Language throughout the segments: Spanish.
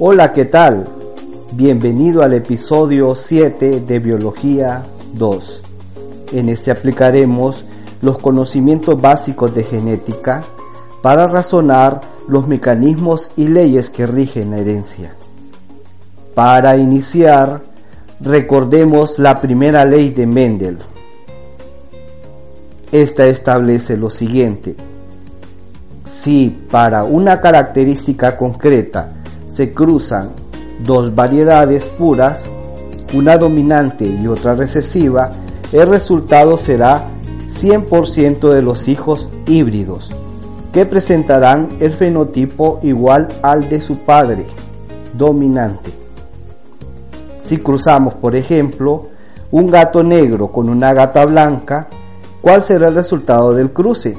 Hola, ¿qué tal? Bienvenido al episodio 7 de Biología 2. En este aplicaremos los conocimientos básicos de genética para razonar los mecanismos y leyes que rigen la herencia. Para iniciar, recordemos la primera ley de Mendel. Esta establece lo siguiente. Si para una característica concreta se cruzan dos variedades puras, una dominante y otra recesiva, el resultado será 100% de los hijos híbridos, que presentarán el fenotipo igual al de su padre, dominante. Si cruzamos, por ejemplo, un gato negro con una gata blanca, ¿cuál será el resultado del cruce?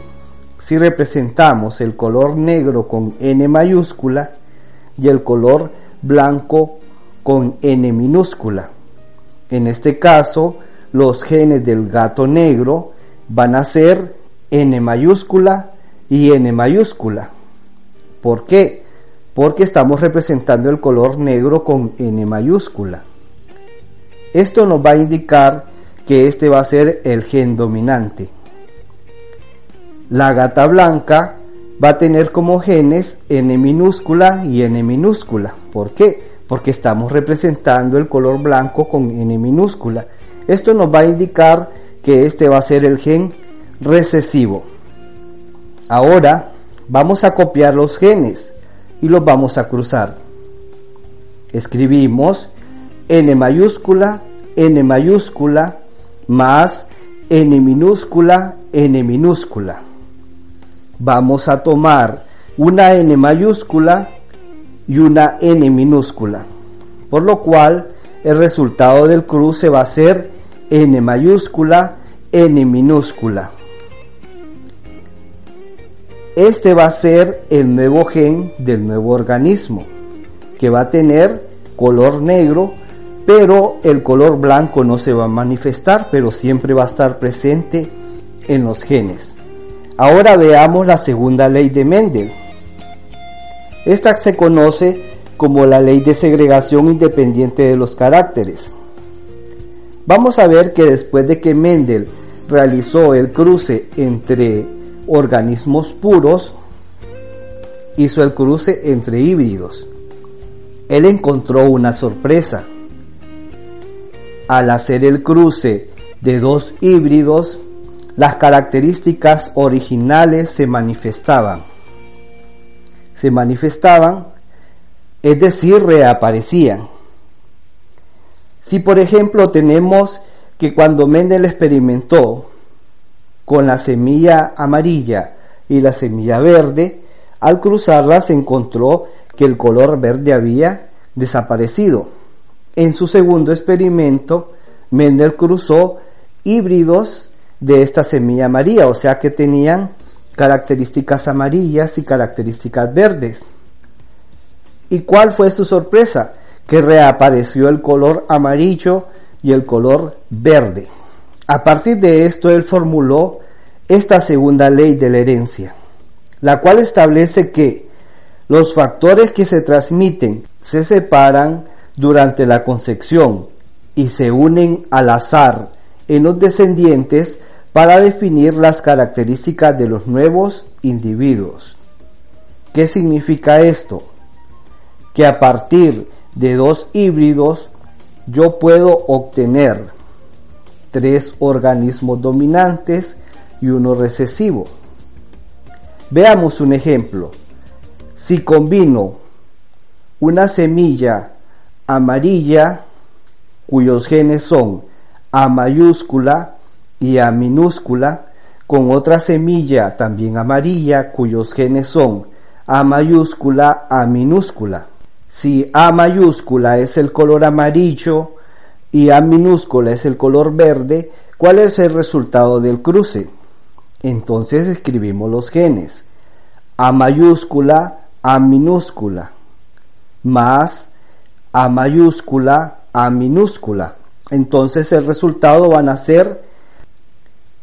Si representamos el color negro con N mayúscula, y el color blanco con N minúscula. En este caso, los genes del gato negro van a ser N mayúscula y N mayúscula. ¿Por qué? Porque estamos representando el color negro con N mayúscula. Esto nos va a indicar que este va a ser el gen dominante. La gata blanca va a tener como genes N minúscula y N minúscula. ¿Por qué? Porque estamos representando el color blanco con N minúscula. Esto nos va a indicar que este va a ser el gen recesivo. Ahora vamos a copiar los genes y los vamos a cruzar. Escribimos N mayúscula, N mayúscula, más N minúscula, N minúscula vamos a tomar una N mayúscula y una N minúscula, por lo cual el resultado del cruce va a ser N mayúscula, N minúscula. Este va a ser el nuevo gen del nuevo organismo, que va a tener color negro, pero el color blanco no se va a manifestar, pero siempre va a estar presente en los genes. Ahora veamos la segunda ley de Mendel. Esta se conoce como la ley de segregación independiente de los caracteres. Vamos a ver que después de que Mendel realizó el cruce entre organismos puros, hizo el cruce entre híbridos. Él encontró una sorpresa. Al hacer el cruce de dos híbridos, las características originales se manifestaban. Se manifestaban, es decir, reaparecían. Si por ejemplo tenemos que cuando Mendel experimentó con la semilla amarilla y la semilla verde, al cruzarlas encontró que el color verde había desaparecido. En su segundo experimento, Mendel cruzó híbridos de esta semilla amarilla, o sea que tenían características amarillas y características verdes. ¿Y cuál fue su sorpresa? Que reapareció el color amarillo y el color verde. A partir de esto él formuló esta segunda ley de la herencia, la cual establece que los factores que se transmiten se separan durante la concepción y se unen al azar en los descendientes para definir las características de los nuevos individuos. ¿Qué significa esto? Que a partir de dos híbridos yo puedo obtener tres organismos dominantes y uno recesivo. Veamos un ejemplo. Si combino una semilla amarilla cuyos genes son a mayúscula y A minúscula con otra semilla también amarilla cuyos genes son A mayúscula, A minúscula. Si A mayúscula es el color amarillo y A minúscula es el color verde, ¿cuál es el resultado del cruce? Entonces escribimos los genes. A mayúscula, A minúscula, más A mayúscula, A minúscula entonces el resultado van a ser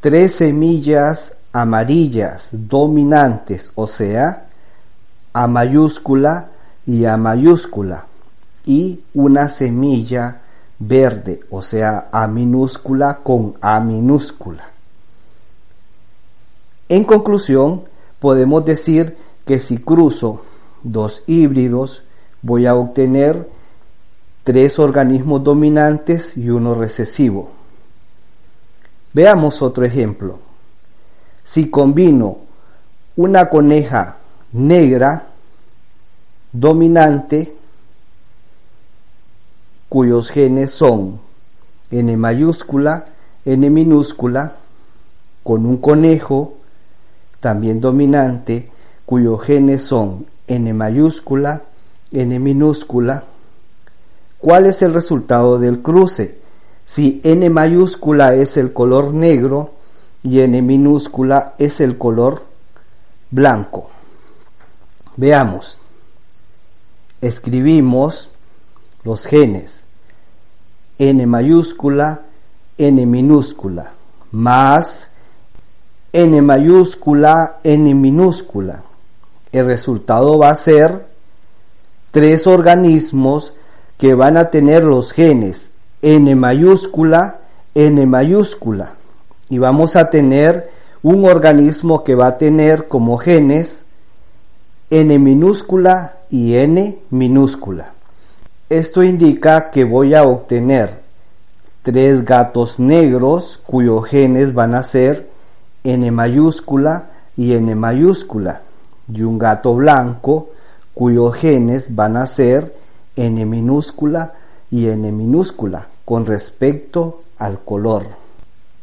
tres semillas amarillas dominantes, o sea, A mayúscula y A mayúscula y una semilla verde, o sea, A minúscula con A minúscula. En conclusión, podemos decir que si cruzo dos híbridos, voy a obtener tres organismos dominantes y uno recesivo. Veamos otro ejemplo. Si combino una coneja negra dominante cuyos genes son N mayúscula, N minúscula, con un conejo también dominante cuyos genes son N mayúscula, N minúscula. ¿Cuál es el resultado del cruce? Si N mayúscula es el color negro y N minúscula es el color blanco. Veamos. Escribimos los genes. N mayúscula, N minúscula, más N mayúscula, N minúscula. El resultado va a ser tres organismos que van a tener los genes N mayúscula, N mayúscula. Y vamos a tener un organismo que va a tener como genes N minúscula y N minúscula. Esto indica que voy a obtener tres gatos negros cuyos genes van a ser N mayúscula y N mayúscula y un gato blanco cuyos genes van a ser N minúscula y N minúscula con respecto al color.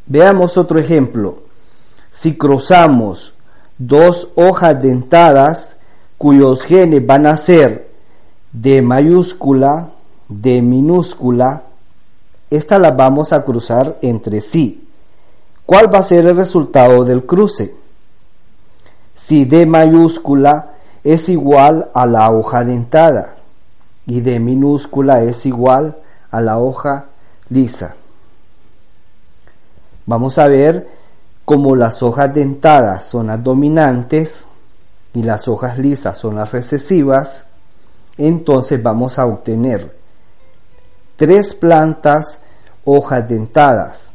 Veamos otro ejemplo. Si cruzamos dos hojas dentadas cuyos genes van a ser D mayúscula, D minúscula, estas las vamos a cruzar entre sí. ¿Cuál va a ser el resultado del cruce? Si D mayúscula es igual a la hoja dentada y D minúscula es igual a la hoja lisa. Vamos a ver cómo las hojas dentadas son las dominantes y las hojas lisas son las recesivas, entonces vamos a obtener tres plantas hojas dentadas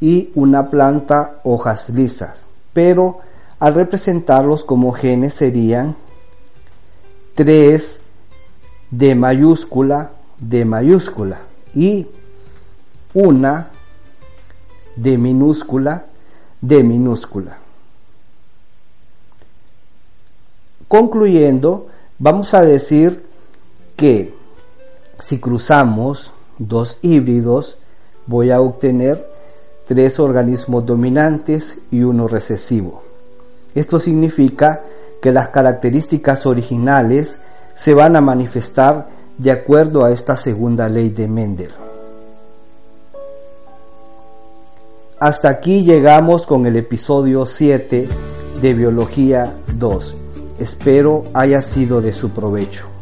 y una planta hojas lisas, pero al representarlos como genes serían 3 de mayúscula de mayúscula y una de minúscula de minúscula. Concluyendo, vamos a decir que si cruzamos dos híbridos, voy a obtener tres organismos dominantes y uno recesivo. Esto significa que las características originales se van a manifestar de acuerdo a esta segunda ley de Mendel. Hasta aquí llegamos con el episodio 7 de Biología 2. Espero haya sido de su provecho.